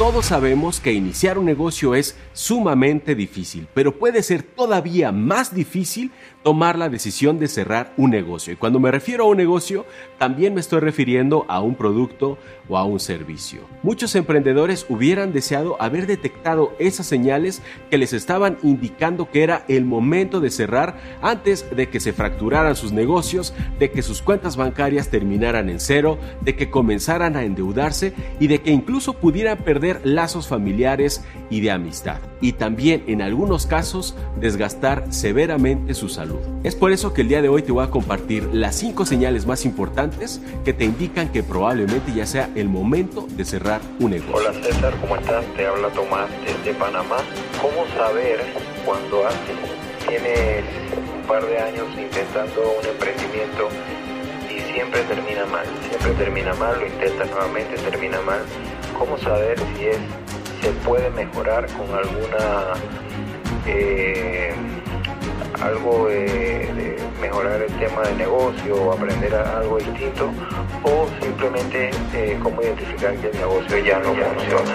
Todos sabemos que iniciar un negocio es sumamente difícil, pero puede ser todavía más difícil tomar la decisión de cerrar un negocio. Y cuando me refiero a un negocio, también me estoy refiriendo a un producto o a un servicio. Muchos emprendedores hubieran deseado haber detectado esas señales que les estaban indicando que era el momento de cerrar antes de que se fracturaran sus negocios, de que sus cuentas bancarias terminaran en cero, de que comenzaran a endeudarse y de que incluso pudieran perder lazos familiares y de amistad. Y también en algunos casos desgastar severamente su salud. Es por eso que el día de hoy te voy a compartir las 5 señales más importantes que te indican que probablemente ya sea el momento de cerrar un negocio. Hola César, ¿cómo estás? Te habla Tomás desde Panamá. ¿Cómo saber cuando tienes un par de años intentando un emprendimiento y siempre termina mal? Siempre termina mal, lo intentas nuevamente, termina mal. ¿Cómo saber si se puede mejorar con alguna eh, algo de, mejorar el tema de negocio aprender algo distinto o simplemente eh, cómo identificar que el negocio ya no funciona.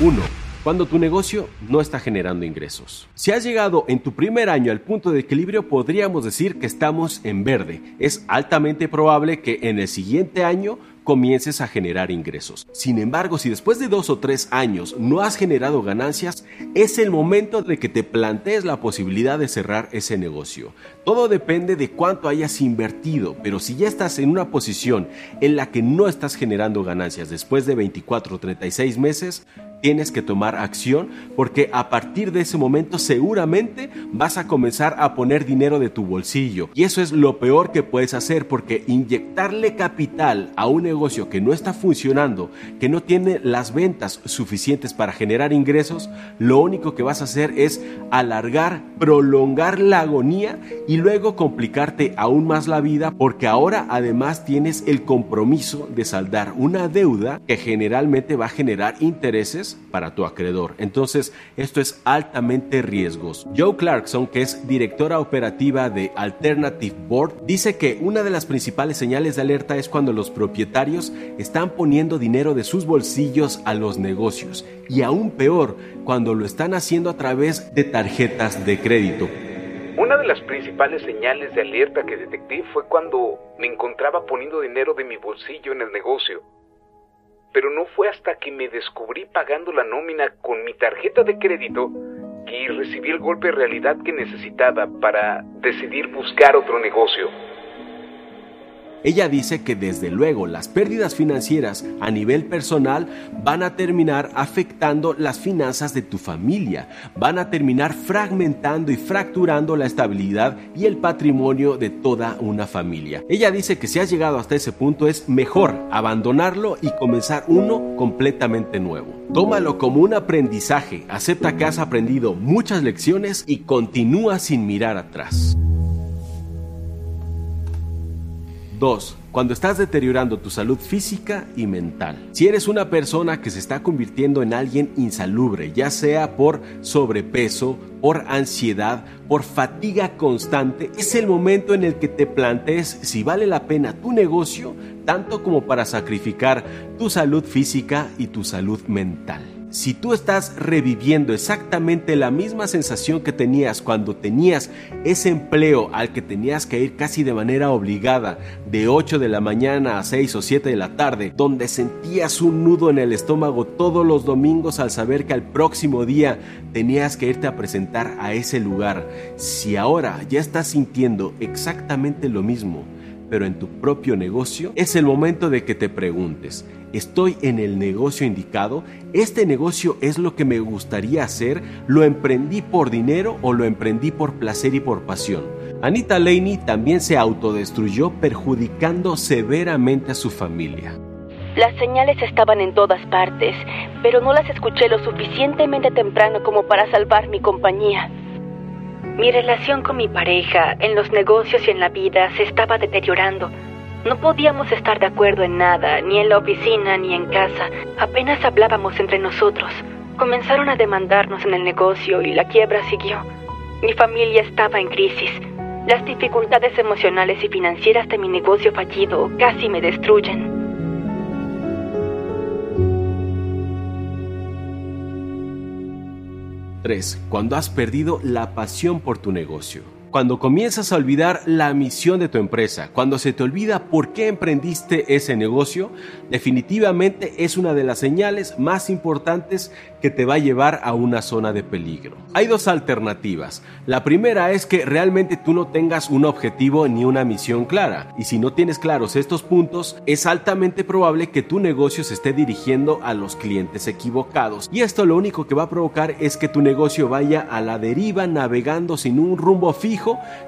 Uno cuando tu negocio no está generando ingresos. Si has llegado en tu primer año al punto de equilibrio, podríamos decir que estamos en verde. Es altamente probable que en el siguiente año comiences a generar ingresos. Sin embargo, si después de dos o tres años no has generado ganancias, es el momento de que te plantees la posibilidad de cerrar ese negocio. Todo depende de cuánto hayas invertido, pero si ya estás en una posición en la que no estás generando ganancias después de 24 o 36 meses, tienes que tomar acción porque a partir de ese momento seguramente vas a comenzar a poner dinero de tu bolsillo. Y eso es lo peor que puedes hacer porque inyectarle capital a un negocio que no está funcionando, que no tiene las ventas suficientes para generar ingresos, lo único que vas a hacer es alargar, prolongar la agonía y luego complicarte aún más la vida porque ahora además tienes el compromiso de saldar una deuda que generalmente va a generar intereses para tu acreedor. Entonces, esto es altamente riesgoso. Joe Clarkson, que es directora operativa de Alternative Board, dice que una de las principales señales de alerta es cuando los propietarios están poniendo dinero de sus bolsillos a los negocios y aún peor, cuando lo están haciendo a través de tarjetas de crédito. Una de las principales señales de alerta que detecté fue cuando me encontraba poniendo dinero de mi bolsillo en el negocio pero no fue hasta que me descubrí pagando la nómina con mi tarjeta de crédito que recibí el golpe de realidad que necesitaba para decidir buscar otro negocio. Ella dice que desde luego las pérdidas financieras a nivel personal van a terminar afectando las finanzas de tu familia, van a terminar fragmentando y fracturando la estabilidad y el patrimonio de toda una familia. Ella dice que si has llegado hasta ese punto es mejor abandonarlo y comenzar uno completamente nuevo. Tómalo como un aprendizaje, acepta que has aprendido muchas lecciones y continúa sin mirar atrás. 2. Cuando estás deteriorando tu salud física y mental. Si eres una persona que se está convirtiendo en alguien insalubre, ya sea por sobrepeso, por ansiedad, por fatiga constante, es el momento en el que te plantees si vale la pena tu negocio, tanto como para sacrificar tu salud física y tu salud mental. Si tú estás reviviendo exactamente la misma sensación que tenías cuando tenías ese empleo al que tenías que ir casi de manera obligada de 8 de la mañana a 6 o 7 de la tarde, donde sentías un nudo en el estómago todos los domingos al saber que al próximo día tenías que irte a presentar a ese lugar, si ahora ya estás sintiendo exactamente lo mismo, pero en tu propio negocio, es el momento de que te preguntes, ¿estoy en el negocio indicado? ¿Este negocio es lo que me gustaría hacer? ¿Lo emprendí por dinero o lo emprendí por placer y por pasión? Anita Laney también se autodestruyó perjudicando severamente a su familia. Las señales estaban en todas partes, pero no las escuché lo suficientemente temprano como para salvar mi compañía. Mi relación con mi pareja, en los negocios y en la vida, se estaba deteriorando. No podíamos estar de acuerdo en nada, ni en la oficina ni en casa. Apenas hablábamos entre nosotros. Comenzaron a demandarnos en el negocio y la quiebra siguió. Mi familia estaba en crisis. Las dificultades emocionales y financieras de mi negocio fallido casi me destruyen. 3. Cuando has perdido la pasión por tu negocio. Cuando comienzas a olvidar la misión de tu empresa, cuando se te olvida por qué emprendiste ese negocio, definitivamente es una de las señales más importantes que te va a llevar a una zona de peligro. Hay dos alternativas. La primera es que realmente tú no tengas un objetivo ni una misión clara. Y si no tienes claros estos puntos, es altamente probable que tu negocio se esté dirigiendo a los clientes equivocados. Y esto lo único que va a provocar es que tu negocio vaya a la deriva navegando sin un rumbo fijo,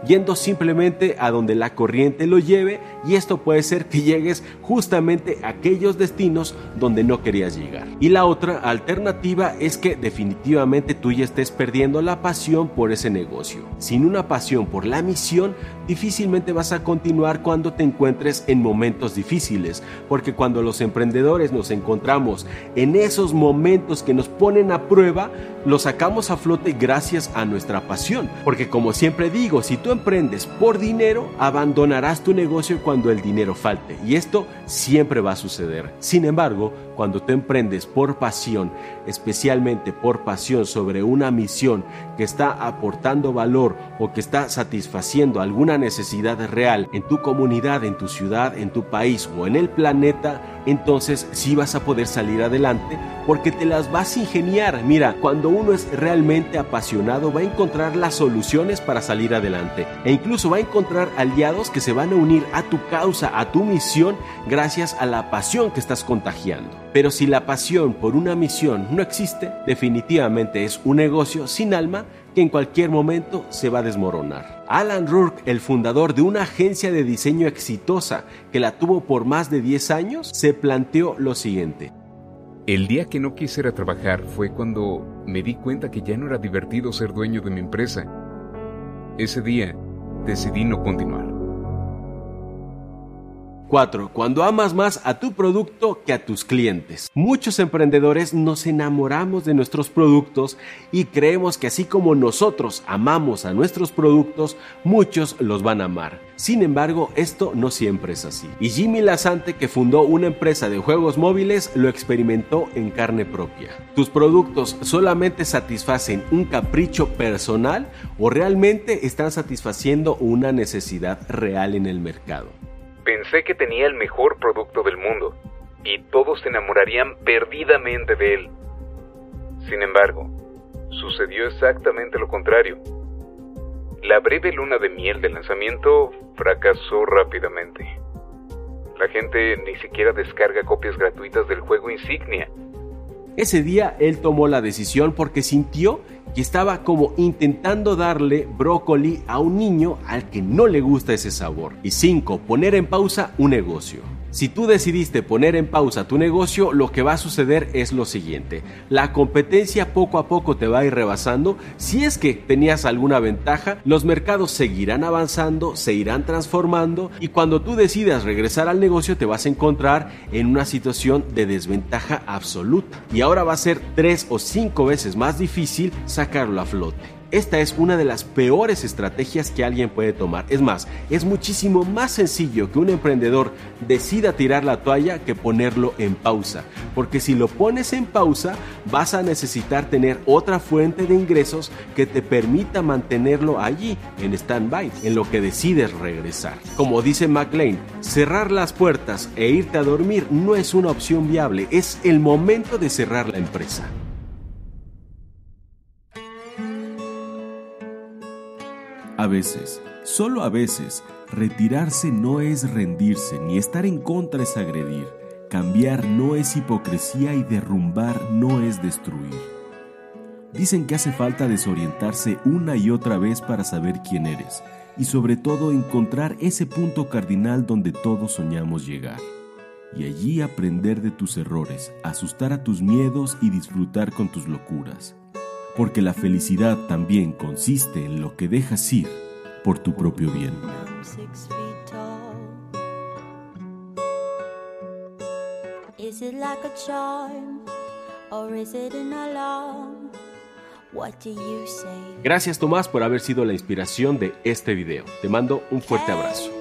yendo simplemente a donde la corriente lo lleve. Y esto puede ser que llegues justamente a aquellos destinos donde no querías llegar. Y la otra alternativa es que definitivamente tú ya estés perdiendo la pasión por ese negocio. Sin una pasión por la misión, difícilmente vas a continuar cuando te encuentres en momentos difíciles, porque cuando los emprendedores nos encontramos en esos momentos que nos ponen a prueba, los sacamos a flote gracias a nuestra pasión. Porque como siempre digo, si tú emprendes por dinero, abandonarás tu negocio cuando el dinero falte. Y esto siempre va a suceder. Sin embargo, cuando tú emprendes por pasión, especialmente por pasión sobre una misión que está aportando valor o que está satisfaciendo alguna necesidad real en tu comunidad, en tu ciudad, en tu país o en el planeta, entonces sí vas a poder salir adelante porque te las vas a ingeniar. Mira, cuando uno es realmente apasionado va a encontrar las soluciones para salir adelante e incluso va a encontrar aliados que se van a unir a tu causa, a tu misión, gracias a la pasión que estás contagiando. Pero si la pasión por una misión no existe, definitivamente es un negocio sin alma que en cualquier momento se va a desmoronar. Alan Rourke, el fundador de una agencia de diseño exitosa que la tuvo por más de 10 años, se planteó lo siguiente. El día que no quisiera trabajar fue cuando me di cuenta que ya no era divertido ser dueño de mi empresa. Ese día decidí no continuar. 4. Cuando amas más a tu producto que a tus clientes. Muchos emprendedores nos enamoramos de nuestros productos y creemos que así como nosotros amamos a nuestros productos, muchos los van a amar. Sin embargo, esto no siempre es así. Y Jimmy Lazante, que fundó una empresa de juegos móviles, lo experimentó en carne propia. ¿Tus productos solamente satisfacen un capricho personal o realmente están satisfaciendo una necesidad real en el mercado? Pensé que tenía el mejor producto del mundo y todos se enamorarían perdidamente de él. Sin embargo, sucedió exactamente lo contrario. La breve luna de miel del lanzamiento fracasó rápidamente. La gente ni siquiera descarga copias gratuitas del juego insignia. Ese día él tomó la decisión porque sintió que estaba como intentando darle brócoli a un niño al que no le gusta ese sabor. Y 5. Poner en pausa un negocio. Si tú decidiste poner en pausa tu negocio, lo que va a suceder es lo siguiente. La competencia poco a poco te va a ir rebasando. Si es que tenías alguna ventaja, los mercados seguirán avanzando, se irán transformando y cuando tú decidas regresar al negocio te vas a encontrar en una situación de desventaja absoluta. Y ahora va a ser tres o cinco veces más difícil sacarlo a flote. Esta es una de las peores estrategias que alguien puede tomar. Es más, es muchísimo más sencillo que un emprendedor decida tirar la toalla que ponerlo en pausa. Porque si lo pones en pausa, vas a necesitar tener otra fuente de ingresos que te permita mantenerlo allí, en stand-by, en lo que decides regresar. Como dice McLean, cerrar las puertas e irte a dormir no es una opción viable, es el momento de cerrar la empresa. A veces, solo a veces, retirarse no es rendirse, ni estar en contra es agredir. Cambiar no es hipocresía y derrumbar no es destruir. Dicen que hace falta desorientarse una y otra vez para saber quién eres y sobre todo encontrar ese punto cardinal donde todos soñamos llegar. Y allí aprender de tus errores, asustar a tus miedos y disfrutar con tus locuras porque la felicidad también consiste en lo que dejas ir por tu propio bien. Is it like a charm or is it an alarm? Gracias Tomás por haber sido la inspiración de este video. Te mando un fuerte abrazo.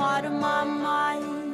out of my mind.